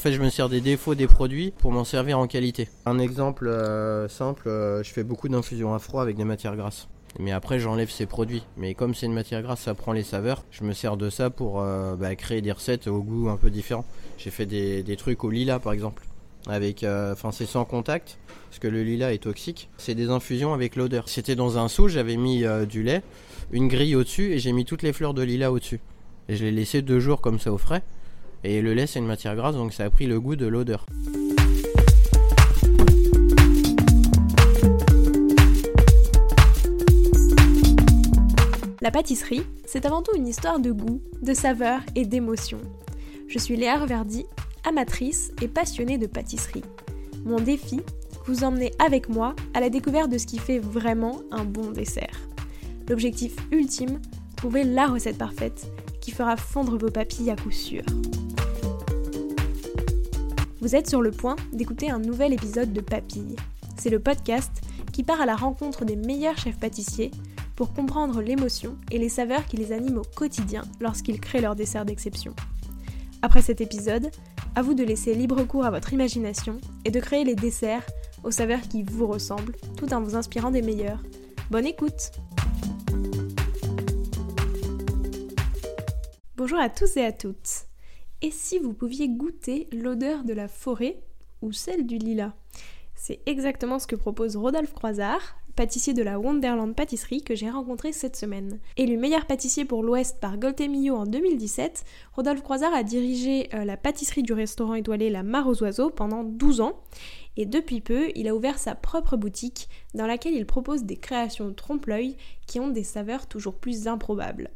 En fait, je me sers des défauts des produits pour m'en servir en qualité. Un exemple euh, simple, euh, je fais beaucoup d'infusions à froid avec des matières grasses. Mais après, j'enlève ces produits. Mais comme c'est une matière grasse, ça prend les saveurs. Je me sers de ça pour euh, bah, créer des recettes au goût un peu différent. J'ai fait des, trucs au lilas, par exemple. Avec, enfin, c'est sans contact, parce que le lilas est toxique. C'est des infusions avec l'odeur. C'était dans un seau, j'avais mis du lait, une grille au-dessus, et j'ai mis toutes les fleurs de lilas au-dessus. Et je l'ai laissé deux jours comme ça au frais. Et le lait, c'est une matière grasse, donc ça a pris le goût de l'odeur. La pâtisserie, c'est avant tout une histoire de goût, de saveur et d'émotion. Je suis Léa Reverdy, amatrice et passionnée de pâtisserie. Mon défi, vous emmener avec moi à la découverte de ce qui fait vraiment un bon dessert. L'objectif ultime, trouver la recette parfaite qui fera fondre vos papilles à coup sûr. Vous êtes sur le point d'écouter un nouvel épisode de Papilles. C'est le podcast qui part à la rencontre des meilleurs chefs pâtissiers pour comprendre l'émotion et les saveurs qui les animent au quotidien lorsqu'ils créent leur dessert d'exception. Après cet épisode, à vous de laisser libre cours à votre imagination et de créer les desserts aux saveurs qui vous ressemblent tout en vous inspirant des meilleurs. Bonne écoute Bonjour à tous et à toutes et si vous pouviez goûter l'odeur de la forêt ou celle du lilas? C'est exactement ce que propose Rodolphe Croisard, pâtissier de la Wonderland Pâtisserie que j'ai rencontré cette semaine. Élu meilleur pâtissier pour l'Ouest par Goltemillo en 2017, Rodolphe Croisard a dirigé euh, la pâtisserie du restaurant étoilé La Mare aux Oiseaux pendant 12 ans et depuis peu, il a ouvert sa propre boutique dans laquelle il propose des créations trompe-l'œil qui ont des saveurs toujours plus improbables.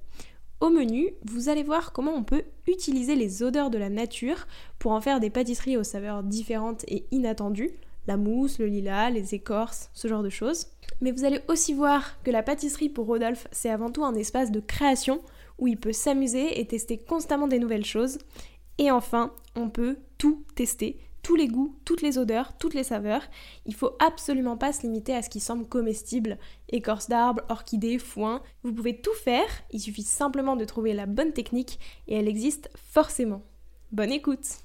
Au menu, vous allez voir comment on peut utiliser les odeurs de la nature pour en faire des pâtisseries aux saveurs différentes et inattendues, la mousse, le lilas, les écorces, ce genre de choses. Mais vous allez aussi voir que la pâtisserie pour Rodolphe, c'est avant tout un espace de création où il peut s'amuser et tester constamment des nouvelles choses. Et enfin, on peut tout tester, tous les goûts, toutes les odeurs, toutes les saveurs. Il faut absolument pas se limiter à ce qui semble comestible. Écorce d'arbre, orchidée, foin. Vous pouvez tout faire, il suffit simplement de trouver la bonne technique et elle existe forcément. Bonne écoute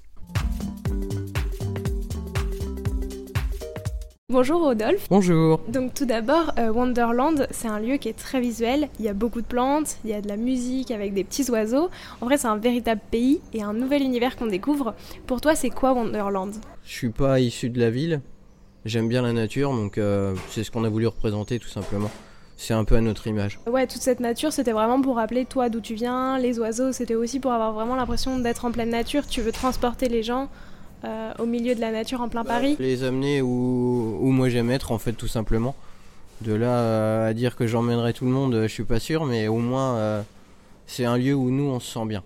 Bonjour Rodolphe. Bonjour. Donc tout d'abord, euh, Wonderland, c'est un lieu qui est très visuel. Il y a beaucoup de plantes, il y a de la musique avec des petits oiseaux. En vrai, c'est un véritable pays et un nouvel univers qu'on découvre. Pour toi, c'est quoi Wonderland? Je suis pas issu de la ville. J'aime bien la nature, donc euh, c'est ce qu'on a voulu représenter tout simplement. C'est un peu à notre image. Ouais, toute cette nature, c'était vraiment pour rappeler toi d'où tu viens. Les oiseaux, c'était aussi pour avoir vraiment l'impression d'être en pleine nature. Tu veux transporter les gens euh, au milieu de la nature en plein bah, Paris Les amener où, où moi j'aime être en fait tout simplement. De là euh, à dire que j'emmènerai tout le monde, je suis pas sûr, mais au moins euh, c'est un lieu où nous on se sent bien.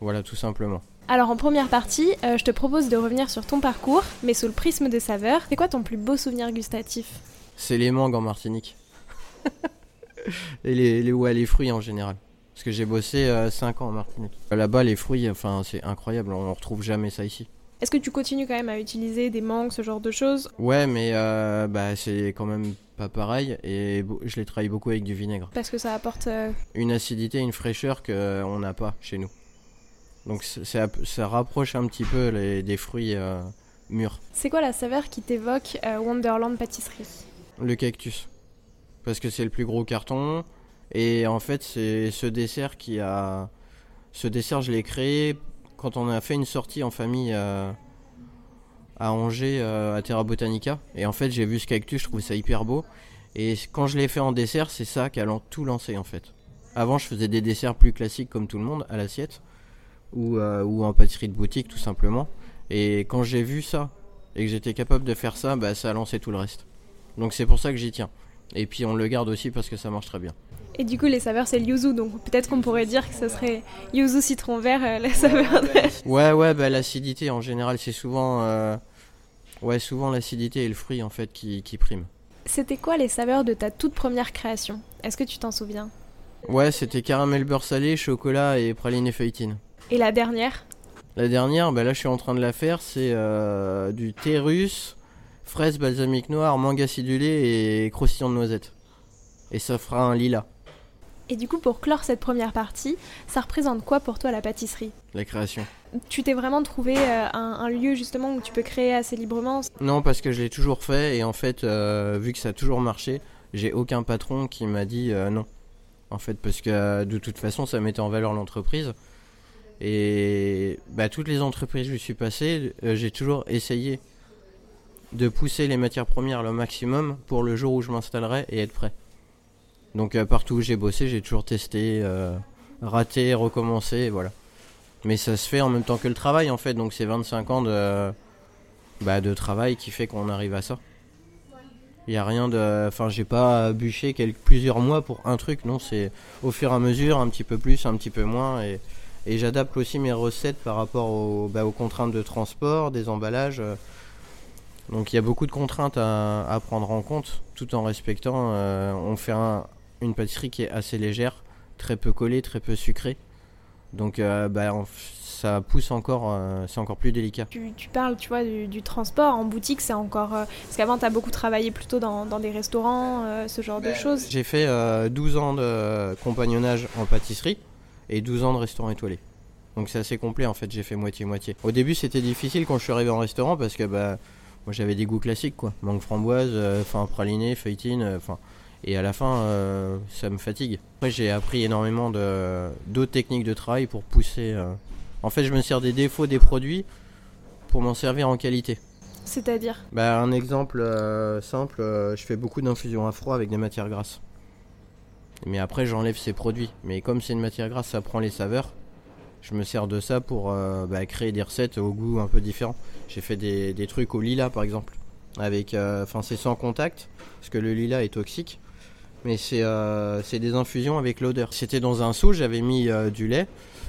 Voilà tout simplement. Alors en première partie, je te propose de revenir sur ton parcours, mais sous le prisme des saveurs. C'est quoi ton plus beau souvenir gustatif? C'est les mangues en Martinique. Et les, les, ouais, les fruits en général. Parce que j'ai bossé 5 ans en Martinique. Là-bas, les fruits, enfin, c'est incroyable, on retrouve jamais ça ici. Est-ce que tu continues quand même à utiliser des mangues, ce genre de choses? Ouais, mais euh, bah, c'est quand même pas pareil et je les travaille beaucoup avec du vinaigre. Parce que ça apporte euh, une acidité, une fraîcheur qu'on euh, n'a pas chez nous. Donc ça, ça, rapproche un petit peu les, des fruits mûrs. C'est quoi la saveur qui t'évoque Wonderland pâtisserie? Le cactus. Parce que c'est le plus gros carton et en fait c'est ce dessert qui a... Ce dessert je l'ai créé quand on a fait une sortie en famille à, Angers, euh, à Terra Botanica. Et en fait, j'ai vu ce cactus, je trouvais ça hyper beau. Et quand je l'ai fait en dessert, c'est ça qui a tout lancé en fait. Avant, je faisais des desserts plus classiques comme tout le monde, à l'assiette, ou, euh, ou en pâtisserie de boutique tout simplement. Et quand j'ai vu ça, et que j'étais capable de faire ça, bah, ça a lancé tout le reste. Donc c'est pour ça que j'y tiens. Et puis on le garde aussi parce que ça marche très bien. Et du coup, les saveurs, c'est le yuzu. Donc peut-être qu'on pourrait dire que ce serait yuzu citron vert, euh, la saveur. Ouais, ouais, bah, l'acidité en général, c'est souvent, euh, ouais, souvent l'acidité et le fruit en fait qui, qui priment. C'était quoi les saveurs de ta toute première création? Est-ce que tu t'en souviens? Ouais, c'était caramel beurre salé, chocolat et praline et feuilletine. Et la dernière? La dernière, bah là je suis en train de la faire, c'est euh, du thé russe, fraise balsamique noire, mangue acidulée et croustillant de noisettes. Et ça fera un lilas. Et du coup, pour clore cette première partie, ça représente quoi pour toi la pâtisserie? La création. Tu t'es vraiment trouvé euh, un, un lieu justement où tu peux créer assez librement? Non, parce que je l'ai toujours fait et en fait, euh, vu que ça a toujours marché, j'ai aucun patron qui m'a dit euh, non. En fait, parce que de toute façon, ça mettait en valeur l'entreprise. Et bah, toutes les entreprises où je suis passé, j'ai toujours essayé de pousser les matières premières le maximum pour le jour où je m'installerai et être prêt. Donc partout où j'ai bossé, j'ai toujours testé, euh, raté, recommencé, voilà. Mais ça se fait en même temps que le travail en fait, donc c'est 25 ans de, bah, de travail qui fait qu'on arrive à ça. Il y a rien de, enfin j'ai pas bûché plusieurs mois pour un truc, non c'est au fur et à mesure, un petit peu plus, un petit peu moins, et, j'adapte aussi mes recettes par rapport bah, aux contraintes de transport, des emballages. Donc il y a beaucoup de contraintes à, à prendre en compte, tout en respectant. euh, on fait un- une pâtisserie qui est assez légère, très peu collée, très peu sucrée. Donc euh, bah, ça pousse encore, euh, c'est encore plus délicat. tu, tu parles, tu vois, du, du transport. En boutique, c'est encore... euh, parce qu'avant, tu as beaucoup travaillé plutôt dans, dans des restaurants, ce genre de choses. J'ai fait euh, 12 ans de compagnonnage en pâtisserie et 12 ans de restaurant étoilé. Donc c'est assez complet en fait, j'ai fait moitié-moitié. Au début c'était difficile quand je suis arrivé en restaurant parce que bah, moi j'avais des goûts classiques quoi. Mangue framboise, enfin praliné, feuilletine, enfin... et à la fin euh, ça me fatigue. Après j'ai appris énormément de- d'autres techniques de travail pour pousser... euh. En fait je me sers des défauts des produits pour m'en servir en qualité. C'est-à-dire? Bah, un exemple euh, simple, je fais beaucoup d'infusions à froid avec des matières grasses. Mais après, j'enlève ces produits. Mais comme c'est une matière grasse, ça prend les saveurs. Je me sers de ça pour bah, créer des recettes au goût un peu différent. J'ai fait des, des trucs au lilas, par exemple. Avec, enfin, c'est sans contact, parce que le lilas est toxique. Mais c'est euh, c'est des infusions avec l'odeur. C'était dans un seau, j'avais mis euh, du lait,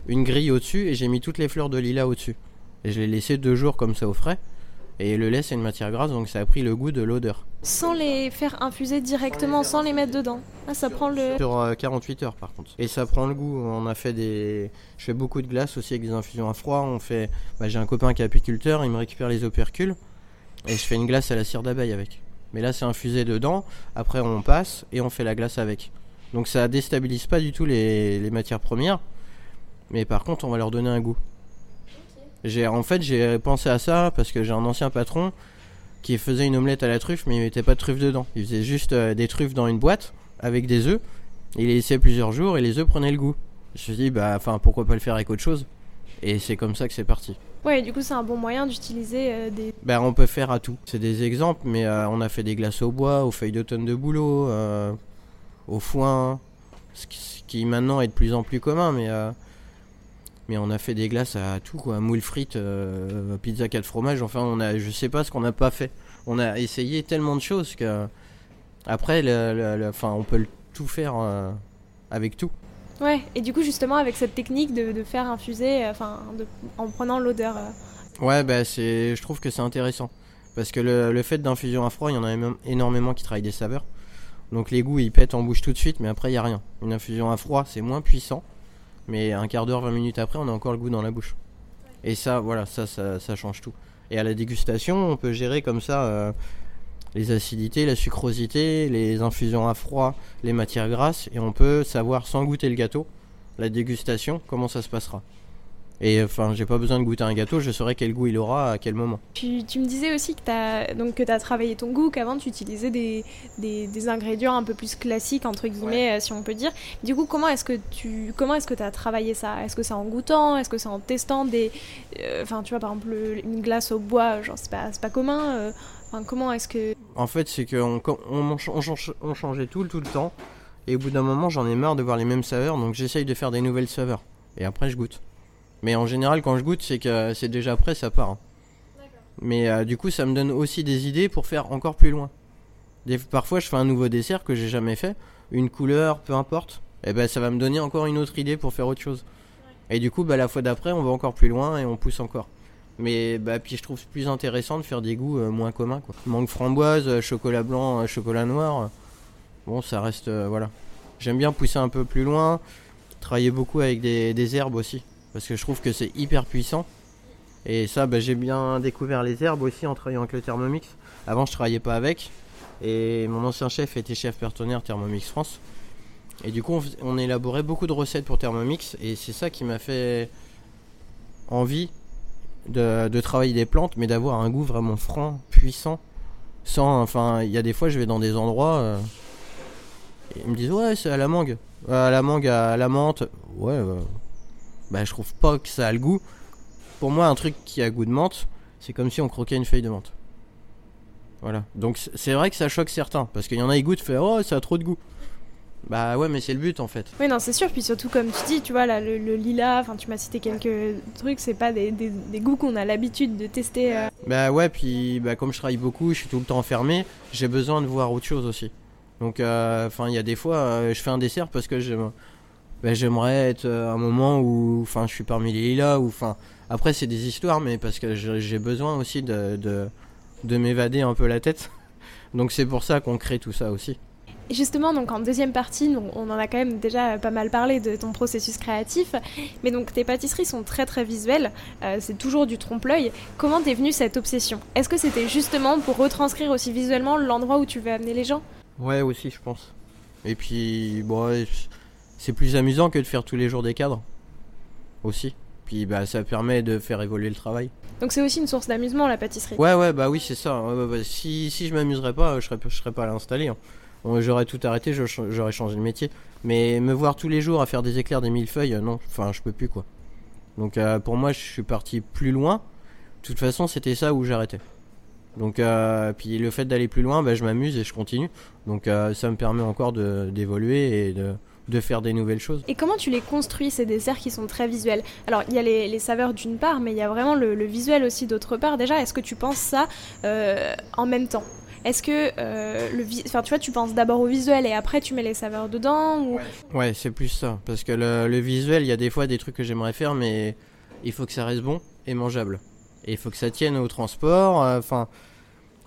une grille au-dessus, et j'ai mis toutes les fleurs de lilas au-dessus. Et je l'ai laissé deux jours comme ça au frais. Et le lait, c'est une matière grasse, donc ça a pris le goût de l'odeur. Sans les faire infuser directement, sans les mettre dedans. Ah, ça prend le... Sur euh, 48 heures, par contre. Et ça prend le goût. On a fait des. Je fais beaucoup de glace aussi avec des infusions à froid. On fait. bah, J'ai un copain qui est apiculteur, il me récupère les opercules. Et je fais une glace à la cire d'abeille avec. Mais là, c'est infusé dedans. Après, on passe et on fait la glace avec. Donc ça déstabilise pas du tout les, les matières premières. Mais par contre, on va leur donner un goût. J'ai en fait j'ai pensé à ça parce que j'ai un ancien patron qui faisait une omelette à la truffe mais il mettait pas de truffe dedans. Il faisait juste euh, des truffes dans une boîte avec des œufs. Il les laissait plusieurs jours et les œufs prenaient le goût. Je me suis dit bah enfin pourquoi pas le faire avec autre chose? Et c'est comme ça que c'est parti. Ouais, du coup, c'est un bon moyen d'utiliser euh, des... Bah on peut faire à tout. C'est des exemples mais euh, on a fait des glaces au bois, aux feuilles d'automne de bouleau, euh, au foin, ce qui, maintenant est de plus en plus commun mais mais on a fait des glaces à tout quoi, moule frites, pizza 4 fromages, enfin on a je sais pas ce qu'on n'a pas fait. On a essayé tellement de choses que après on peut tout faire avec tout. Ouais, et du coup, justement, avec cette technique de, faire infuser, euh, en prenant l'odeur... euh, Ouais, bah c'est, je trouve que c'est intéressant. Parce que le, fait d'infusion à froid, il y en a énormément qui travaillent des saveurs. Donc les goûts, ils pètent en bouche tout de suite, mais après, il y a rien. Une infusion à froid, c'est moins puissant. Mais un quart d'heure, 20 minutes après, on a encore le goût dans la bouche. Et ça, voilà, ça, ça, ça change tout. Et à la dégustation, on peut gérer comme ça euh, les acidités, la sucrosité, les infusions à froid, les matières grasses. Et on peut savoir, sans goûter le gâteau, la dégustation, comment ça se passera. Et enfin, j'ai pas besoin de goûter un gâteau, je saurai quel goût il aura à quel moment. Tu, tu me disais aussi que tu as, travaillé ton goût, qu'avant tu utilisais des, des, des ingrédients un peu plus classiques, entre guillemets, euh, si on peut dire. Du coup, comment est-ce que tu comment est-ce que as travaillé ça? Est-ce que c'est en goûtant? Est-ce que c'est en testant des. euh, Enfin, tu vois, par exemple, le- une glace au bois, genre, c'est pas, c'est pas commun. euh, Enfin, comment est-ce que. En fait, c'est qu'on on, on, on change- on changeait tout, tout le temps. Et au bout d'un moment, j'en ai marre de voir les mêmes saveurs, donc j'essaye de faire des nouvelles saveurs. Et après, je goûte. Mais en général, quand je goûte, c'est que c'est déjà prêt, ça part. hein. Mais euh, du coup, ça me donne aussi des idées pour faire encore plus loin. Des, parfois, je fais un nouveau dessert que j'ai jamais fait, une couleur, peu importe. Et ben, ça va me donner encore une autre idée pour faire autre chose. Et du coup, bah, la fois d'après, on va encore plus loin et on pousse encore. Mais bah, puis je trouve plus intéressant de faire des goûts euh, moins communs. Quoi. Mangue framboise, euh, chocolat blanc, euh, chocolat noir. Bon, ça reste. voilà. J'aime bien pousser un peu plus loin. Travailler beaucoup avec des, herbes aussi. Parce que je trouve que c'est hyper puissant. Et ça, bah, j'ai bien découvert les herbes aussi en travaillant avec le Thermomix. Avant, je travaillais pas avec. Et mon ancien chef était chef partenaire Thermomix France. Et du coup, on élaborait beaucoup de recettes pour Thermomix. Et c'est ça qui m'a fait envie de, de travailler des plantes, mais d'avoir un goût vraiment franc, puissant. Sans, enfin, il y a des fois, je vais dans des endroits. euh, et ils me disent, ouais, c'est à la mangue. Euh, À la mangue, à la menthe. Ouais, euh, bah, je trouve pas que ça a le goût. Pour moi, un truc qui a goût de menthe, c'est comme si on croquait une feuille de menthe. Voilà. Donc c'est vrai que ça choque certains. Parce qu'il y en a, ils goûtent, fait Oh, ça a trop de goût. Bah ouais, mais c'est le but en fait. Oui, non, c'est sûr. Puis surtout, comme tu dis, tu vois, là, le, le lilas, enfin, tu m'as cité quelques trucs, c'est pas des, des- des goûts qu'on a l'habitude de tester. euh. Bah ouais, puis bah, comme je travaille beaucoup, je suis tout le temps enfermé, j'ai besoin de voir autre chose aussi. Donc, euh, enfin, il y a des fois, euh, je fais un dessert parce que bah, j'aimerais être euh, un moment où, enfin, je suis parmi les lilas, ou enfin, après c'est des histoires, mais parce que j'ai j'ai besoin aussi de, de, de m'évader un peu la tête. Donc c'est pour ça qu'on crée tout ça aussi. Et justement, donc en deuxième partie, on en a quand même déjà pas mal parlé de ton processus créatif, mais donc tes pâtisseries sont très très visuelles, euh, c'est toujours du trompe-l'œil. Comment t'es venue cette obsession? Est-ce que c'était justement pour retranscrire aussi visuellement l'endroit où tu veux amener les gens? Ouais, aussi, je pense. Et puis, bon, c'est plus amusant que de faire tous les jours des cadres. Aussi. Puis, bah, ça permet de faire évoluer le travail. Donc c'est aussi une source d'amusement la pâtisserie? Ouais, ouais, bah oui, c'est ça. Ouais, ouais, bah, si, si je m'amuserais pas, je serais, je serais pas à l'installer. hein. Bon, J'aurais tout arrêté, j'aurais changé de métier. Mais me voir tous les jours à faire des éclairs, des millefeuilles, euh, non, enfin, je peux plus, quoi. Donc, euh, pour moi, je suis parti plus loin. De toute façon, c'était ça où j'arrêtais. Donc, euh, puis le fait d'aller plus loin, bah, je m'amuse et je continue. Donc, euh, ça me permet encore d'évoluer et de, de faire des nouvelles choses. Et comment tu les construis, ces desserts qui sont très visuels? Alors, il y a les, les saveurs d'une part, mais il y a vraiment le, visuel aussi d'autre part. Déjà, est-ce que tu penses ça euh, en même temps? Est-ce que euh, le enfin, tu vois, tu penses d'abord au visuel et après tu mets les saveurs dedans ou... Ouais, c'est plus ça. Parce que le, le visuel, il y a des fois des trucs que j'aimerais faire, mais il faut que ça reste bon et mangeable. Et il faut que ça tienne au transport. euh, Enfin,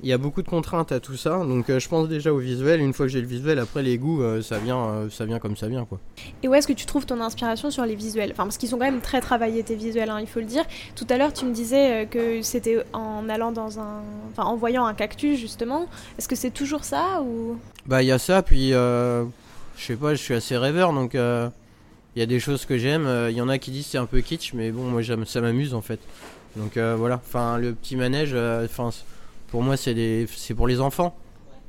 il y a beaucoup de contraintes à tout ça. Donc euh, je pense déjà au visuel. Une fois que j'ai le visuel, après les goûts, euh, ça vient, euh, ça vient comme ça vient, quoi. Et où est-ce que tu trouves ton inspiration sur les visuels? Enfin, parce qu'ils sont quand même très travaillés tes visuels, hein, il faut le dire. Tout à l'heure, tu me disais que c'était en allant dans un, enfin, en voyant un cactus justement. Est-ce que c'est toujours ça ou? Bah il y a ça, puis je sais pas, je suis assez rêveur, donc il y a des choses que j'aime. Il y en a qui disent c'est un peu kitsch, mais bon, moi j'aime, ça m'amuse en fait. Donc voilà, enfin le petit manège, enfin pour moi c'est des, pour les enfants,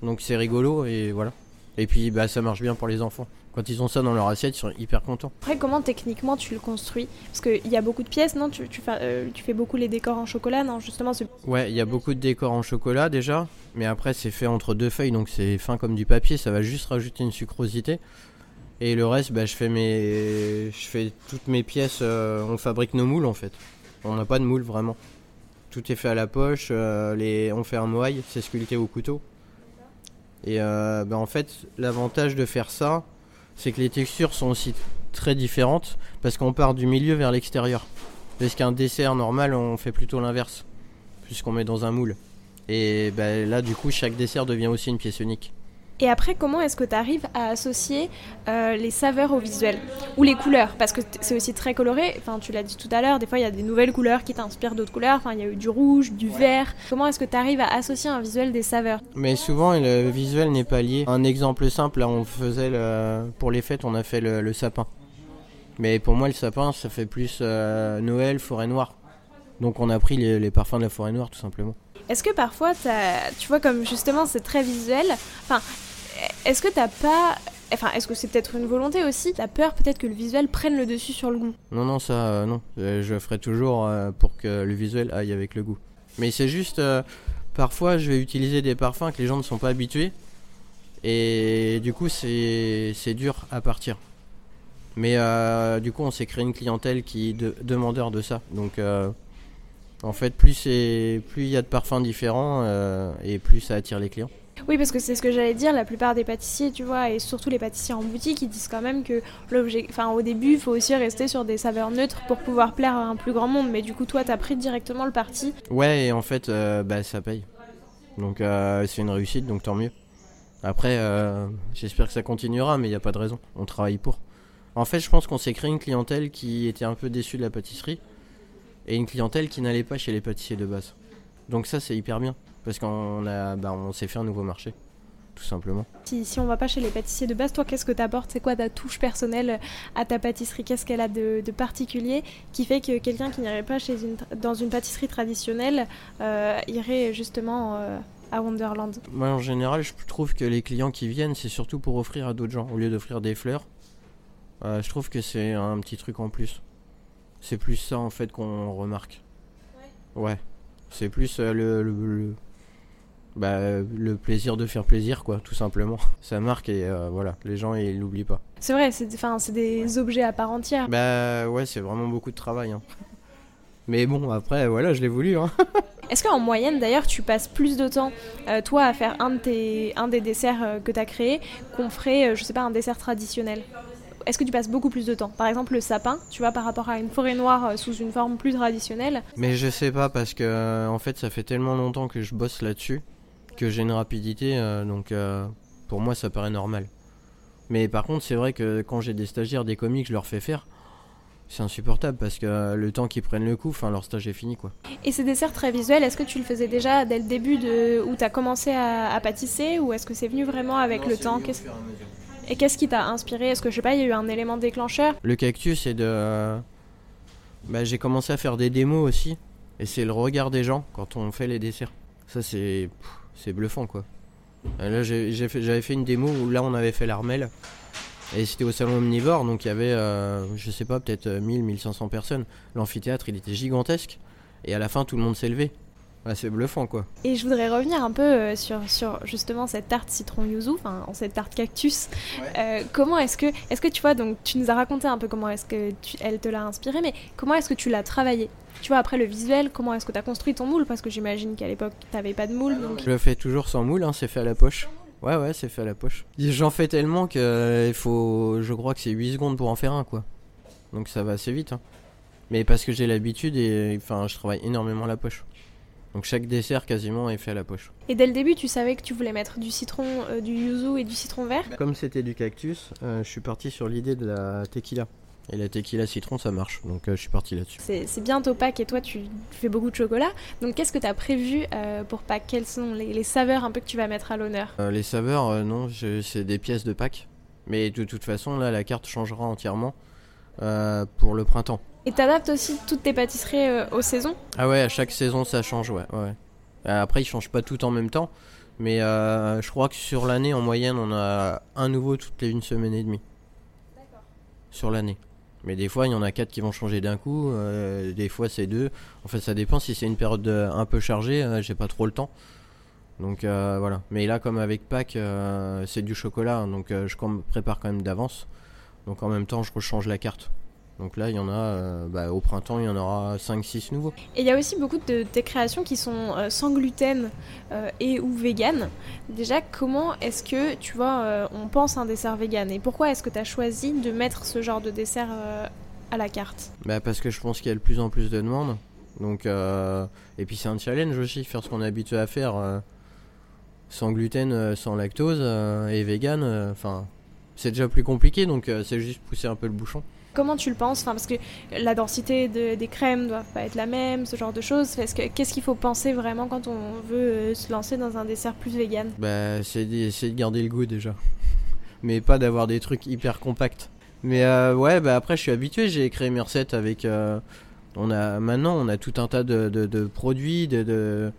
donc c'est rigolo et voilà. Et puis bah ça marche bien pour les enfants. Quand ils ont ça dans leur assiette, ils sont hyper contents. Après, comment techniquement tu le construis? Parce qu'il y a beaucoup de pièces, non? Tu, tu, fais, euh, tu fais beaucoup les décors en chocolat, non? Justement, Ouais, il y a beaucoup de décors en chocolat déjà, mais après c'est fait entre deux feuilles, donc c'est fin comme du papier, ça va juste rajouter une sucrosité. Et le reste, bah, je fais mes, je fais toutes mes pièces, euh, on fabrique nos moules en fait. On n'a pas de moule vraiment. Tout est fait à la poche, euh, les, on fait un moaille, c'est sculpté au couteau. Et bah, en fait, l'avantage de faire ça, c'est que les textures sont aussi très différentes parce qu'on part du milieu vers l'extérieur. Parce qu'un dessert normal, on fait plutôt l'inverse, puisqu'on met dans un moule. Et bah, là, du coup, chaque dessert devient aussi une pièce unique. Et après, comment est-ce que tu arrives à associer euh, les saveurs au visuel Ou les couleurs? Parce que c'est aussi très coloré. Enfin, tu l'as dit tout à l'heure, des fois il y a des nouvelles couleurs qui t'inspirent d'autres couleurs. Enfin, il y a eu du rouge, du vert. Comment est-ce que tu arrives à associer un visuel des saveurs? Mais souvent, le visuel n'est pas lié. Un exemple simple, là, on faisait le... pour les fêtes, on a fait le, le sapin. Mais pour moi, le sapin, ça fait plus euh, Noël, forêt noire. Donc on a pris les, les parfums de la forêt noire, tout simplement. Est-ce que parfois, tu vois, comme justement c'est très visuel, enfin, est-ce que t'as pas. Enfin, est-ce que c'est peut-être une volonté aussi? T'as peur peut-être que le visuel prenne le dessus sur le goût? Non, non, ça, euh, non. Euh, je ferai toujours euh, pour que le visuel aille avec le goût. Mais c'est juste, parfois, je vais utiliser des parfums que les gens ne sont pas habitués. Et du coup, c'est dur à partir. Mais du coup, on s'est créé une clientèle qui est de, demandeur de ça. Donc, en fait, plus c'est plus il y a de parfums différents et plus ça attire les clients. Oui, parce que c'est ce que j'allais dire, la plupart des pâtissiers, tu vois, et surtout les pâtissiers en boutique, ils disent quand même que l'objet. Au début, il faut aussi rester sur des saveurs neutres pour pouvoir plaire à un plus grand monde. Mais du coup, toi, t'as pris directement le parti. Ouais, et en fait, euh, bah, ça paye. Donc, euh, c'est une réussite, donc tant mieux. Après, euh, j'espère que ça continuera, mais il n'y a pas de raison. On travaille pour. En fait, je pense qu'on s'est créé une clientèle qui était un peu déçue de la pâtisserie et une clientèle qui n'allait pas chez les pâtissiers de base. Donc ça, c'est hyper bien parce qu'on a, bah, on s'est fait un nouveau marché. tout simplement. Si, si on va pas chez les pâtissiers de base, toi, qu'est-ce que tu apportes C'est quoi ta touche personnelle à ta pâtisserie? Qu'est-ce qu'elle a de, de, particulier qui fait que quelqu'un qui n'irait pas chez une, dans une pâtisserie traditionnelle euh, irait justement euh, à Wonderland? Moi, en général, je trouve que les clients qui viennent, c'est surtout pour offrir à d'autres gens, au lieu d'offrir des fleurs. Euh, je trouve que c'est un petit truc en plus. C'est plus ça, en fait, qu'on remarque. Ouais. ouais. C'est plus le, le, le, bah, le plaisir de faire plaisir, quoi, tout simplement. Ça marque et euh, voilà, les gens, ils l'oublient pas. C'est vrai, c'est c'est des objets à part entière. Bah ouais, c'est vraiment beaucoup de travail. Hein. Mais bon, après, voilà, je l'ai voulu. Hein. Est-ce qu'en moyenne, d'ailleurs, tu passes plus de temps, euh, toi, à faire un, de tes, un des desserts euh, que tu as créé qu'on ferait, euh, je sais pas, un dessert traditionnel? Est-ce que tu passes beaucoup plus de temps? Par exemple, le sapin, tu vois, par rapport à une forêt noire sous une forme plus traditionnelle Mais je sais pas, parce que, en fait, ça fait tellement longtemps que je bosse là-dessus que j'ai une rapidité, euh, donc pour moi, ça paraît normal. Mais par contre, c'est vrai que quand j'ai des stagiaires, des comiques, je leur fais faire. C'est insupportable parce que le temps qu'ils prennent le coup, enfin leur stage est fini quoi. Et ces desserts très visuels, est-ce que tu le faisais déjà dès le début de où tu as commencé à, à, pâtisser ou est-ce que c'est venu vraiment avec non, le temps qu Et qu'est-ce qui t'a inspiré Est-ce que je sais pas, il y a eu un élément déclencheur Le cactus, c'est de. Bah, j'ai commencé à faire des démos aussi. Et c'est le regard des gens quand on fait les desserts. Ça, c'est. C'est bluffant quoi. Là, j'avais fait, une démo où là, on avait fait l'armelle. Et c'était au salon omnivore, donc il y avait, euh, je sais pas, peut-être 1000, 1500 personnes. L'amphithéâtre, il était gigantesque. Et à la fin, tout le monde s'est levé. Ouais, c'est bluffant quoi. Et je voudrais revenir un peu euh, sur, sur justement cette tarte citron yuzu, enfin cette tarte cactus. Ouais. Euh, comment est-ce que, est-ce que tu vois, donc tu nous as raconté un peu comment est-ce que tu, elle te l'a inspiré, mais comment est-ce que tu l'as travaillé? Tu vois, après le visuel, comment est-ce que tu as construit ton moule? Parce que j'imagine qu'à l'époque, t'avais pas de moule. Ah donc... Je le fais toujours sans moule, hein, c'est fait à la poche. Ouais, ouais, c'est fait à la poche. J'en fais tellement que euh, il faut. Je crois que c'est 8 secondes pour en faire un, quoi. Donc ça va assez vite. Hein. Mais parce que j'ai l'habitude et enfin, je travaille énormément à la poche. Donc chaque dessert quasiment est fait à la poche. Et dès le début, tu savais que tu voulais mettre du citron, euh, du yuzu et du citron vert? Comme c'était du cactus, euh, je suis parti sur l'idée de la tequila. Et la tequila citron, ça marche. Donc euh, je suis parti là-dessus. C'est bientôt Pâques et toi, tu fais beaucoup de chocolat. Donc qu'est-ce que tu as prévu pour Pâques? Quelles sont les, les, saveurs un peu que tu vas mettre à l'honneur? Les saveurs, non, c'est des pièces de Pâques. Mais de toute façon, là, la carte changera entièrement pour le printemps. Et t'adaptes aussi toutes tes pâtisseries euh, aux saisons? Ah ouais, à chaque saison, ça change, ouais. ouais. Après, ils changent pas tout en même temps. Mais euh, je crois que sur l'année, en moyenne, on a un nouveau toutes les une semaine et demie. D'accord. Sur l'année. Mais des fois, il y en a quatre qui vont changer d'un coup. Euh, des fois, c'est deux. En fait, ça dépend. Si c'est une période un peu chargée, j'ai pas trop le temps. Donc voilà. Mais là, comme avec Pâques, c'est du chocolat. Hein, donc je prépare quand même d'avance. Donc en même temps, je rechange la carte. Donc là, il y en a, euh, bah, au printemps, il y en aura 5-6 nouveaux. Et il y a aussi beaucoup de tes créations qui sont euh, sans gluten euh, et ou vegan. Déjà, comment est-ce que, tu vois, on pense à un dessert vegan Et pourquoi est-ce que tu as choisi de mettre ce genre de dessert à la carte? Bah, Parce que je pense qu'il y a de plus en plus de demandes. Donc, et puis c'est un challenge aussi, faire ce qu'on est habitué à faire sans gluten, sans lactose et vegan. Enfin, c'est déjà plus compliqué, donc c'est juste pousser un peu le bouchon comment tu le penses? Enfin, Parce que la densité de, des crèmes ne doit pas être la même, ce genre de choses. Qu'est-ce qu'il faut penser vraiment quand on veut euh, se lancer dans un dessert plus vegan? Bah, C'est de garder le goût déjà. Mais pas d'avoir des trucs hyper compacts. Mais euh, ouais, bah après je suis habitué, j'ai créé mes recettes avec... Euh, on a, maintenant on a tout un tas de, de, de produits, de,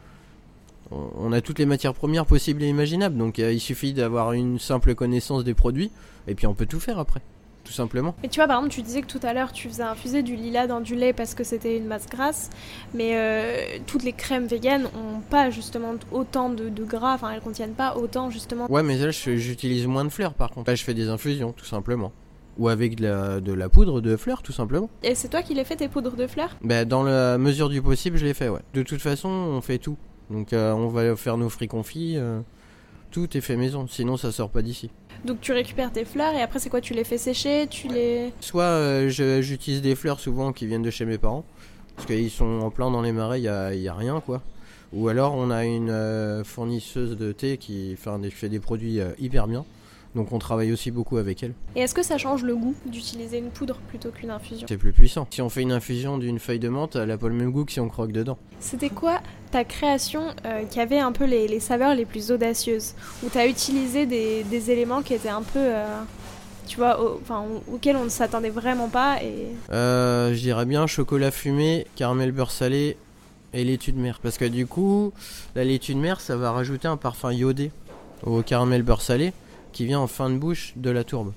on a toutes les matières premières possibles et imaginables. Donc il suffit d'avoir une simple connaissance des produits et puis on peut tout faire après tout simplement. Mais tu vois, par exemple, tu disais que tout à l'heure, tu faisais infuser du lilas dans du lait parce que c'était une masse grasse, mais euh, toutes les crèmes véganes ont pas justement autant de, de gras, enfin, elles contiennent pas autant justement. Ouais, mais là, j'utilise moins de fleurs par contre. Là, je fais des infusions, tout simplement. Ou avec de la, de la poudre de fleurs, tout simplement. Et c'est toi qui les fais, tes poudres de fleurs? Bah, dans la mesure du possible, je les fais, ouais. De toute façon, on fait tout. Donc, euh, on va faire nos fruits confits. Euh, tout est fait maison, sinon ça sort pas d'ici. Donc tu récupères tes fleurs et après c'est quoi? Tu les fais sécher? Tu les Soit euh, j'utilise des fleurs souvent qui viennent de chez mes parents parce qu'ils sont en plein dans les marais, il y a, y a, rien quoi. Ou alors on a une euh, fournisseuse de thé qui fait des, fait des produits euh, hyper bien. Donc on travaille aussi beaucoup avec elle. Et est-ce que ça change le goût d'utiliser une poudre plutôt qu'une infusion? C'est plus puissant. Si on fait une infusion d'une feuille de menthe, elle n'a pas le même goût que si on croque dedans. C'était quoi ta création euh, qui avait un peu les, saveurs les plus audacieuses? Où tu as utilisé des, éléments qui étaient un peu... Euh, tu vois, enfin, auxquels on ne s'attendait vraiment pas et... Euh, je dirais bien chocolat fumé, caramel beurre salé et laitue de mer. Parce que du coup, la laitue de mer, ça va rajouter un parfum iodé au caramel beurre salé qui vient en fin de bouche de la tourbe.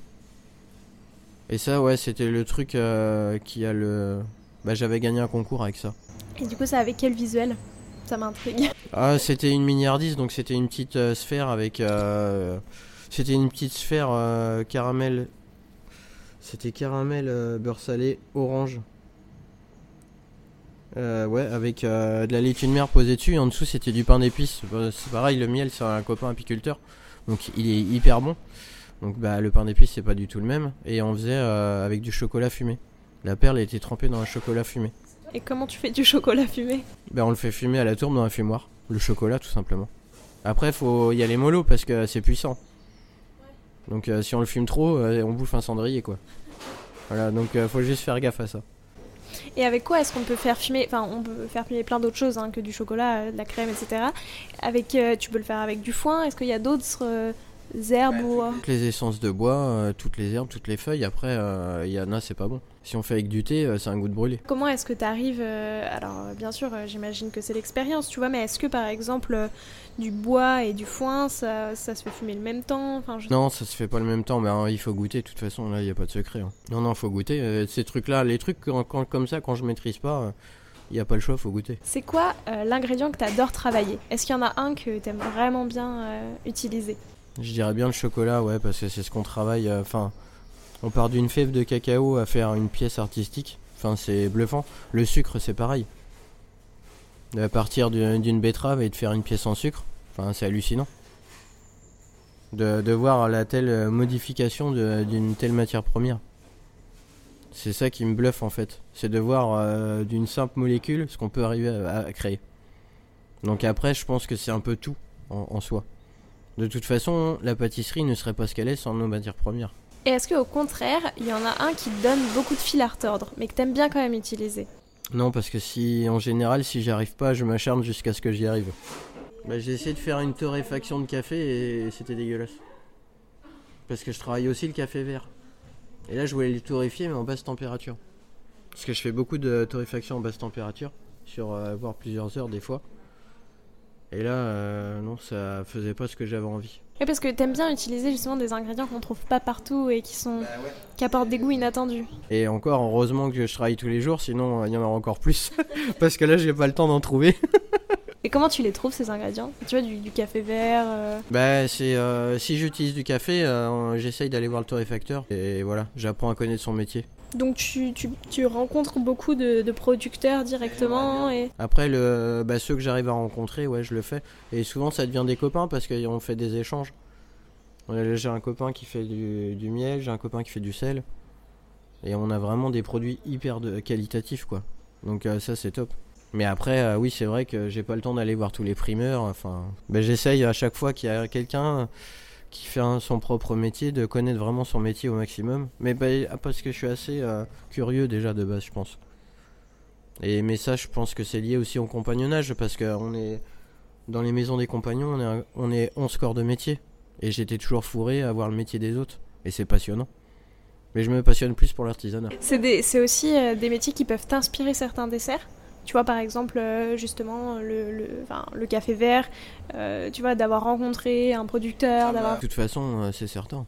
Et ça, ouais, c'était le truc euh, qui a le. Bah, j'avais gagné un concours avec ça. Et du coup, ça avait quel visuel? Ça m'intrigue. Ah, c'était une miniardise, donc c'était une petite euh, sphère avec. Euh, c'était une petite sphère caramel. C'était caramel beurre salé orange. ouais, avec de la laitue de mer posée dessus. Et en dessous, c'était du pain d'épices. C'est pareil, le miel, c'est un copain apiculteur. Donc il est hyper bon. Donc bah, le pain d'épices c'est pas du tout le même. Et on faisait euh, avec du chocolat fumé. La perle était trempée dans un chocolat fumé. Et comment tu fais du chocolat fumé? Ben, On le fait fumer à la tourbe dans un fumoir. Le chocolat tout simplement. Après faut y aller mollo parce que c'est puissant. Donc euh, si on le fume trop, euh, on bouffe un cendrier quoi. Voilà, donc faut juste faire gaffe à ça. Et avec quoi est-ce qu'on peut faire fumer Enfin, on peut faire fumer plein d'autres choses hein, que du chocolat, de la crème, etc. Avec, euh, tu peux le faire avec du foin. Est-ce qu'il y a d'autres euh, herbes ou Toutes les essences de bois, euh, toutes les herbes, toutes les feuilles. Après, il y en a, c'est pas bon. Si on fait avec du thé, c'est un goût de brûlé. Comment est-ce que tu arrives Alors, bien sûr, j'imagine que c'est l'expérience, tu vois, mais est-ce que par exemple, du bois et du foin, ça, ça, se fait fumer le même temps enfin, Non, ça se fait pas le même temps, mais hein, il faut goûter, de toute façon, là, il n'y a pas de secret. Hein. Non, non, faut goûter. ces trucs-là, les trucs comme ça, quand je maîtrise pas il n'y a pas le choix, faut goûter. C'est quoi l'ingrédient que tu adores travailler? Est-ce qu'il y en a un que tu aimes vraiment bien utiliser? Je dirais bien le chocolat, ouais, parce que c'est ce qu'on travaille. Enfin, on part d'une fève de cacao à faire une pièce artistique. Enfin, c'est bluffant. Le sucre, c'est pareil. À partir d'une betterave et de faire une pièce en sucre, enfin, c'est hallucinant. De, de, voir la telle modification d'une telle matière première. C'est ça qui me bluffe en fait. C'est de voir euh, d'une simple molécule ce qu'on peut arriver à, créer. Donc après, je pense que c'est un peu tout en soi. De toute façon, la pâtisserie ne serait pas ce qu'elle est sans nos matières premières. Et est-ce qu'au contraire, il y en a un qui te donne beaucoup de fil à retordre, mais que t'aimes bien quand même utiliser? Non, parce que si, en général, si j'y arrive pas, je m'acharne jusqu'à ce que j'y arrive. Bah, j'ai essayé de faire une torréfaction de café et c'était dégueulasse. Parce que je travaille aussi le café vert. Et là, je voulais le torréfier, mais en basse température. Parce que je fais beaucoup de torréfaction en basse température, sur euh, voire plusieurs heures des fois. Et là, euh, non, ça faisait pas ce que j'avais envie. Oui, parce que t'aimes bien utiliser justement des ingrédients qu'on trouve pas partout et qui sont bah qui apportent des goûts inattendus. Et encore, heureusement que je travaille tous les jours, sinon il y en aura encore plus. parce que là, j'ai pas le temps d'en trouver. et comment tu les trouves ces ingrédients? Tu vois, du, café vert euh Bah, c'est euh, si j'utilise du café, j'essaye d'aller voir le torréfacteur et voilà, j'apprends à connaître son métier. Donc tu, tu, tu, rencontres beaucoup de, producteurs directement et... Après, le, bah, ceux que j'arrive à rencontrer, ouais, je le fais. Et souvent, ça devient des copains parce qu'on fait des échanges. J'ai un copain qui fait du, du miel, j'ai un copain qui fait du sel. Et on a vraiment des produits hyper de, qualitatifs, quoi. Donc euh, ça, c'est top. Mais après, euh, oui, c'est vrai que j'ai pas le temps d'aller voir tous les primeurs. Enfin, bah, j'essaye à chaque fois qu'il y a quelqu'un qui fait son propre métier, de connaître vraiment son métier au maximum. Mais bah, ah, parce que je suis assez euh, curieux déjà de base, je pense. Et mais ça, je pense que c'est lié aussi au compagnonnage, parce qu'on est dans les maisons des compagnons, on est, on est 11 corps de métier. Et j'étais toujours fourré à voir le métier des autres. Et c'est passionnant. Mais je me passionne plus pour l'artisanat. C'est aussi euh, des métiers qui peuvent t'inspirer certains desserts tu vois, par exemple, euh, justement, le, le, le café vert, euh, tu vois, d'avoir rencontré un producteur, ah bah, d'avoir... De toute façon, euh, c'est certain.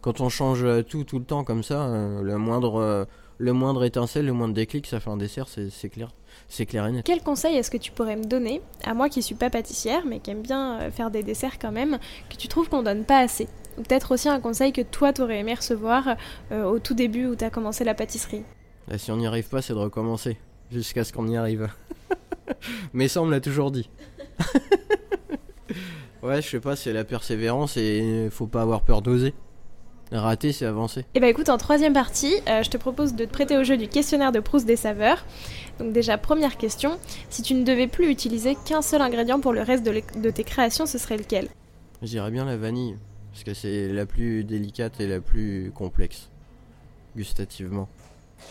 Quand on change tout, tout le temps comme ça, le moindre, le moindre étincelle, le moindre déclic, ça fait un dessert, c'est clair. C'est clair et net. Quel conseil est-ce que tu pourrais me donner, à moi qui suis pas pâtissière, mais qui aime bien faire des desserts quand même, que tu trouves qu'on donne pas assez? Ou peut-être aussi un conseil que toi, t'aurais aimé recevoir au tout début où t'as commencé la pâtisserie? Bah, Si on n'y arrive pas, c'est de recommencer jusqu'à ce qu'on y arrive. Mais ça, on me l'a toujours dit. ouais, je sais pas, c'est la persévérance et faut pas avoir peur d'oser. Rater, c'est avancer. Et eh bah ben, écoute, en troisième partie, euh, je te propose de te prêter au jeu du questionnaire de Proust des saveurs. Donc déjà, première question, si tu ne devais plus utiliser qu'un seul ingrédient pour le reste de, de tes créations, ce serait lequel? Je dirais bien la vanille. Parce que c'est la plus délicate et la plus complexe, gustativement,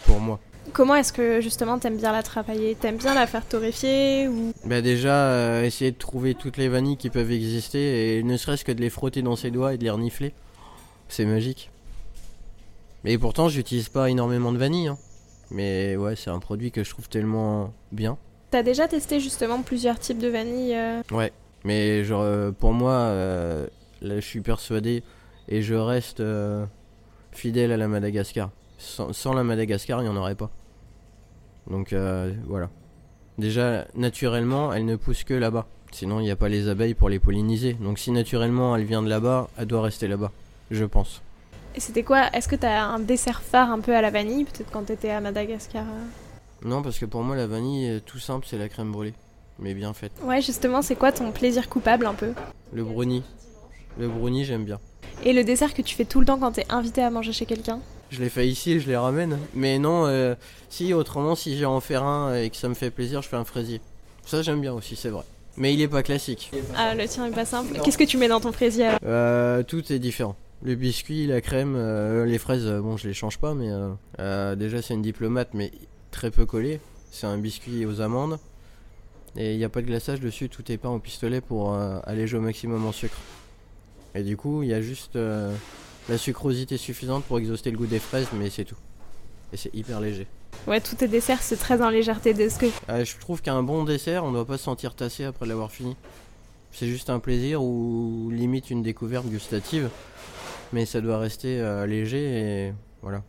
pour moi. Comment est-ce que justement t'aimes bien la travailler? T'aimes bien la faire torréfier ou? Bah déjà, euh, essayer de trouver toutes les vanilles qui peuvent exister et ne serait-ce que de les frotter dans ses doigts et de les renifler, c'est magique. Mais pourtant, j'utilise pas énormément de vanille. hein. Mais ouais, c'est un produit que je trouve tellement bien. T'as déjà testé justement plusieurs types de vanille euh, Ouais, mais genre, euh, pour moi, euh, là, je suis persuadé et je reste fidèle à la Madagascar. Sans, sans la Madagascar, il n'y en aurait pas. Donc euh, voilà. Déjà, naturellement, elle ne pousse que là-bas. Sinon, il n'y a pas les abeilles pour les polliniser. Donc si naturellement elle vient de là-bas, elle doit rester là-bas. Je pense. Et c'était quoi Est-ce que t'as un dessert phare un peu à la vanille Peut-être quand t'étais à Madagascar euh? Non, parce que pour moi, la vanille, euh, tout simple, c'est la crème brûlée. Mais bien faite. Ouais, justement, c'est quoi ton plaisir coupable un peu? Le brownie. Le brownie, j'aime bien. Et le dessert que tu fais tout le temps quand t'es invité à manger chez quelqu'un? Je l'ai fait ici et je les ramène. Mais non, euh, si autrement, si j'ai en faire un et que ça me fait plaisir, je fais un fraisier. Ça, j'aime bien aussi, c'est vrai. Mais il est pas classique. Ah, le tien est pas simple. Qu'est-ce que tu mets dans ton fraisier alors? Euh, tout est différent. Le biscuit, la crème, euh, les fraises, euh, bon, je les change pas, mais euh, déjà, c'est une diplomate, mais très peu collée. C'est un biscuit aux amandes. Et il n'y a pas de glaçage dessus, tout est peint au pistolet pour alléger au maximum en sucre. Et du coup, il y a juste la sucrosité suffisante pour exhauster le goût des fraises, mais c'est tout. Et c'est hyper léger. Ouais, tous tes desserts, c'est très en légèreté de ce que. Euh, je trouve qu'un bon dessert, on ne doit pas se sentir tassé après l'avoir fini. C'est juste un plaisir ou limite une découverte gustative. Mais ça doit rester euh, léger et voilà.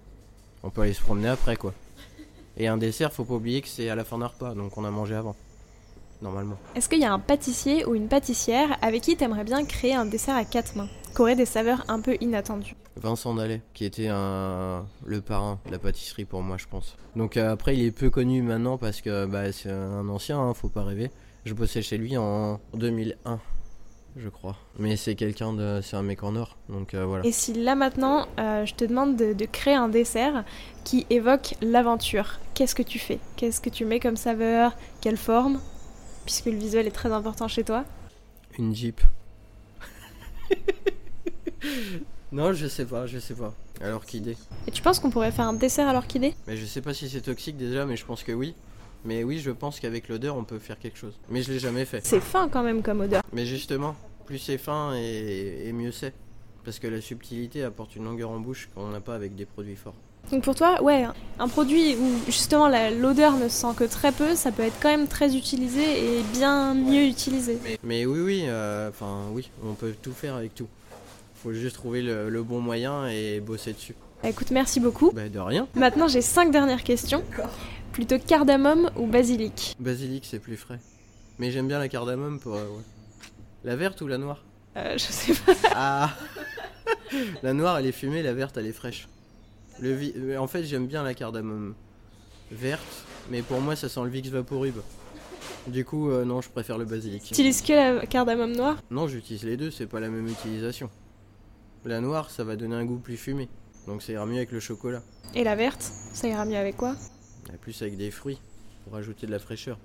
On peut aller se promener après quoi. Et un dessert, faut pas oublier que c'est à la fin d'un repas, donc on a mangé avant. Normalement. Est-ce qu'il y a un pâtissier ou une pâtissière avec qui t'aimerais bien créer un dessert à quatre mains? Qui aurait des saveurs un peu inattendues Vincent Dallet, qui était un... le parrain de la pâtisserie pour moi, je pense. Donc euh, après, il est peu connu maintenant parce que bah, c'est un ancien, hein, faut pas rêver. Je bossais chez lui en 2001, je crois. Mais c'est quelqu'un de. C'est un mec en or, donc euh, voilà. Et si là maintenant, euh, je te demande de, de créer un dessert qui évoque l'aventure, qu'est-ce que tu fais? Qu'est-ce que tu mets comme saveur? Quelle forme? Puisque le visuel est très important chez toi. Une Jeep. non, je sais pas, je sais pas. Alors qu'idée. Et tu penses qu'on pourrait faire un dessert à l'orchidée? Mais je sais pas si c'est toxique déjà, mais je pense que oui. Mais oui, je pense qu'avec l'odeur, on peut faire quelque chose. Mais je l'ai jamais fait. C'est fin quand même comme odeur. Mais justement, plus c'est fin et, et mieux c'est. Parce que la subtilité apporte une longueur en bouche qu'on n'a pas avec des produits forts. Donc pour toi, ouais, un produit où justement la- l'odeur ne se sent que très peu, ça peut être quand même très utilisé et bien mieux utilisé. Mais, mais oui, oui, euh, enfin oui, on peut tout faire avec tout. Faut juste trouver le, le bon moyen et bosser dessus. Bah, Écoute, merci beaucoup. Bah de rien. Maintenant, j'ai cinq dernières questions. Plutôt cardamome ou basilic Basilic, c'est plus frais. Mais j'aime bien la cardamome pour... euh, ouais. La verte ou la noire? Euh, Je sais pas. Ah La noire, elle est fumée, la verte, elle est fraîche. Le vi- euh, En fait, j'aime bien la cardamome verte, mais pour moi, ça sent le Vicks Vaporub. Du coup, euh, non, je préfère le basilic. Tu utilises que la cardamome noire? Non, j'utilise les deux, c'est pas la même utilisation. La noire, ça va donner un goût plus fumé, donc ça ira mieux avec le chocolat. Et la verte Ça ira mieux avec quoi? Plus avec des fruits, pour ajouter de la fraîcheur.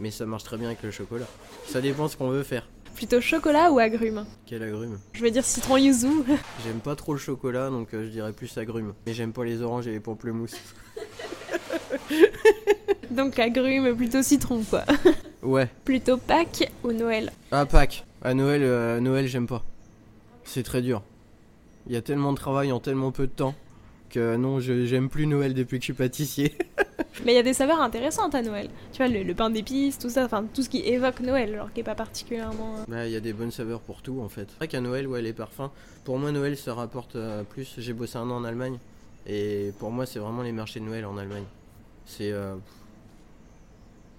Mais ça marche très bien avec le chocolat. Ça dépend ce qu'on veut faire. Plutôt chocolat ou agrumes? Quel agrume? Je vais dire citron yuzu. J'aime pas trop le chocolat, donc euh, je dirais plus agrume. Mais j'aime pas les oranges et les pamplemousses. Donc agrumes, plutôt citron quoi. Ouais. Plutôt Pâques ou Noël? Ah, Pâques. À Noël, euh, Noël, j'aime pas. C'est très dur. Il y a tellement de travail en tellement peu de temps que non, j'aime plus Noël depuis que je suis pâtissier. Mais il y a des saveurs intéressantes à Noël. Tu vois, le, le pain d'épices, tout ça, enfin tout ce qui évoque Noël, alors qui est pas particulièrement. euh, Bah, il y a des bonnes saveurs pour tout en fait. C'est vrai qu'à Noël, ouais, les parfums. Pour moi, Noël, ça rapporte euh, plus. J'ai bossé un an en Allemagne. Et pour moi, c'est vraiment les marchés de Noël en Allemagne. C'est. euh,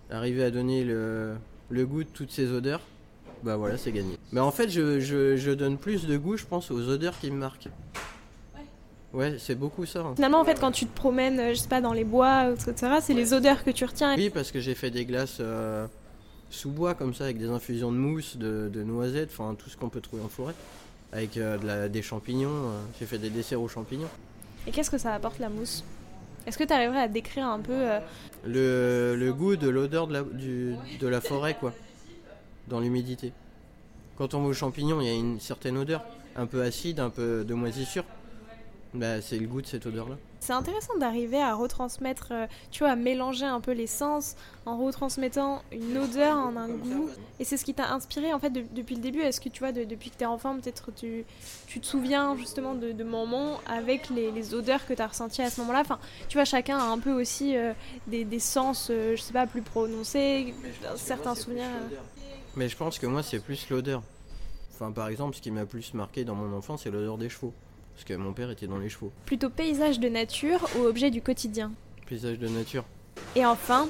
arriver à donner le, le goût de toutes ces odeurs. Bah voilà, c'est gagné. Mais en fait, je, je, je donne plus de goût, je pense, aux odeurs qui me marquent. Ouais, c'est beaucoup ça. hein. Finalement, en fait, quand tu te promènes, euh, je sais pas, dans les bois, etc., c'est les odeurs que tu retiens. Oui, parce que j'ai fait des glaces euh, sous bois comme ça, avec des infusions de mousse, de, de noisettes, enfin tout ce qu'on peut trouver en forêt. Avec euh, de la- des champignons, euh, j'ai fait des desserts aux champignons. Et qu'est-ce que ça apporte la mousse? Est-ce que tu arriverais à décrire un peu euh, Le, le goût de l'odeur de la, du- de la forêt, quoi, dans l'humidité. Quand on va aux champignons, il y a une certaine odeur. un peu acide, un peu de moisissure. Bah, c'est le goût de cette odeur-là. C'est intéressant d'arriver à retransmettre, euh, tu vois, à mélanger un peu les sens en retransmettant une odeur en un goût. Et c'est ce qui t'a inspiré en fait de- depuis le début. Est-ce que tu vois, de- depuis que t'es enfant, peut-être tu, tu te souviens justement de, de moments avec les, les odeurs que t'as ressenties à ce moment-là? Enfin, tu vois, chacun a un peu aussi euh, des, des sens, euh, je sais pas, plus prononcés, certains souvenirs. euh. Mais je pense que moi, c'est plus l'odeur. Enfin, par exemple, ce qui m'a plus marqué dans mon enfance, c'est l'odeur des chevaux. Parce que mon père était dans les chevaux. Plutôt paysage de nature ou objet du quotidien Paysage de nature, Et enfin,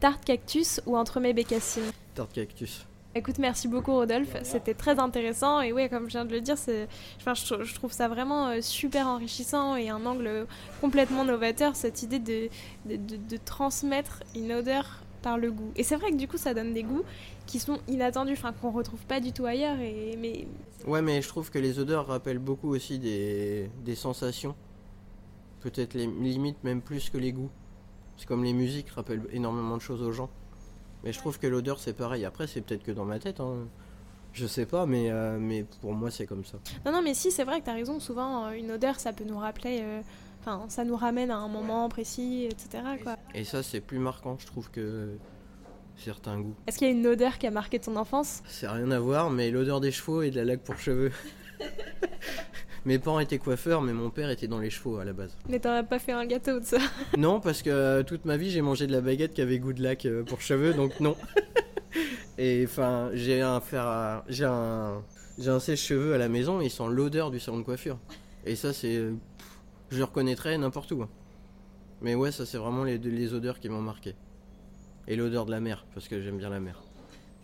tarte cactus ou entremets bécassine tarte cactus. Écoute, merci beaucoup Rodolphe, c'était très intéressant et oui, comme je viens de le dire, c'est, enfin, je, trou- je trouve ça vraiment euh, super enrichissant et un angle complètement novateur, cette idée de, de, de- de transmettre une odeur par le goût. Et c'est vrai que du coup, ça donne des goûts qui sont inattendus, enfin, qu'on retrouve pas du tout ailleurs. Et, mais Ouais, mais je trouve que les odeurs rappellent beaucoup aussi des, des sensations. Peut-être les limites même plus que les goûts. C'est comme les musiques rappellent énormément de choses aux gens. Mais je trouve que l'odeur c'est pareil. Après, c'est peut-être que dans ma tête. Hein. Je sais pas, mais, euh, mais pour moi c'est comme ça. non, non, mais si, c'est vrai que tu as raison. Souvent, euh, une odeur, ça peut nous rappeler, euh, enfin, ça nous ramène à un moment précis, etc. Quoi. Et ça, c'est plus marquant, je trouve, que certains goûts. Est-ce qu'il y a une odeur qui a marqué ton enfance? C'est rien à voir, mais l'odeur des chevaux et de la laque pour cheveux. Mes parents étaient coiffeurs, mais mon père était dans les chevaux à la base. Mais t'en as pas fait un gâteau de ça? Non, parce que euh, toute ma vie, j'ai mangé de la baguette qui avait goût de laque euh, pour cheveux, donc non. et enfin, j'ai un fer à... j'ai un j'ai un sèche-cheveux à la maison, et il sent l'odeur du salon de coiffure. Et ça, c'est euh, je le reconnaîtrais n'importe où. Mais ouais, ça c'est vraiment les, les odeurs qui m'ont marqué. Et l'odeur de la mer, parce que j'aime bien la mer.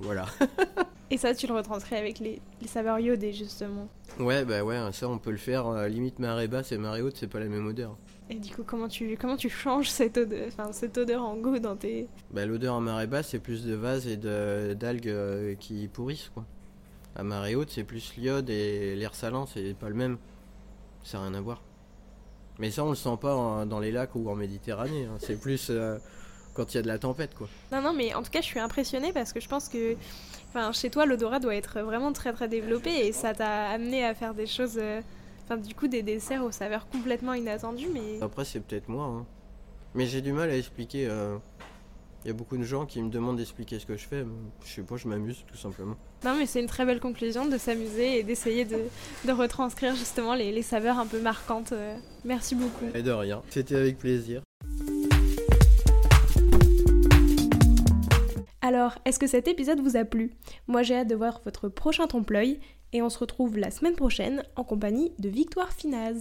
Voilà. Et ça, tu le retranscris avec les, les saveurs iodées, justement. Ouais, bah ouais, ça on peut le faire. euh, limite marée basse et marée haute, c'est pas la même odeur. Et du coup, comment tu, comment tu changes cette odeur, enfin, cette odeur en goût dans tes... Bah, l'odeur à marée basse, c'est plus de vase et de- d'algues euh, qui pourrissent, quoi. À marée haute, c'est plus l'iode et l'air salant, c'est pas le même. Ça n'a rien à voir. Mais ça, on le sent pas en- dans les lacs ou en Méditerranée. hein. C'est plus euh, quand il y a de la tempête, quoi. Non, non, mais en tout cas, je suis impressionnée parce que je pense que enfin, chez toi, l'odorat doit être vraiment très très développé et ça t'a amené à faire des choses... euh, Enfin, du coup, des desserts aux saveurs complètement inattendues, mais... Après, c'est peut-être moi. hein. Mais j'ai du mal à expliquer. euh, Il y a beaucoup de gens qui me demandent d'expliquer ce que je fais. Je sais pas, je m'amuse tout simplement. Non, mais c'est une très belle conclusion de s'amuser et d'essayer de, de retranscrire justement les, les saveurs un peu marquantes. euh. Merci beaucoup. Et de rien. C'était avec plaisir. Alors, est-ce que cet épisode vous a plu? Moi j'ai hâte de voir votre prochain trompe-l'œil et on se retrouve la semaine prochaine en compagnie de Victoire Finaz.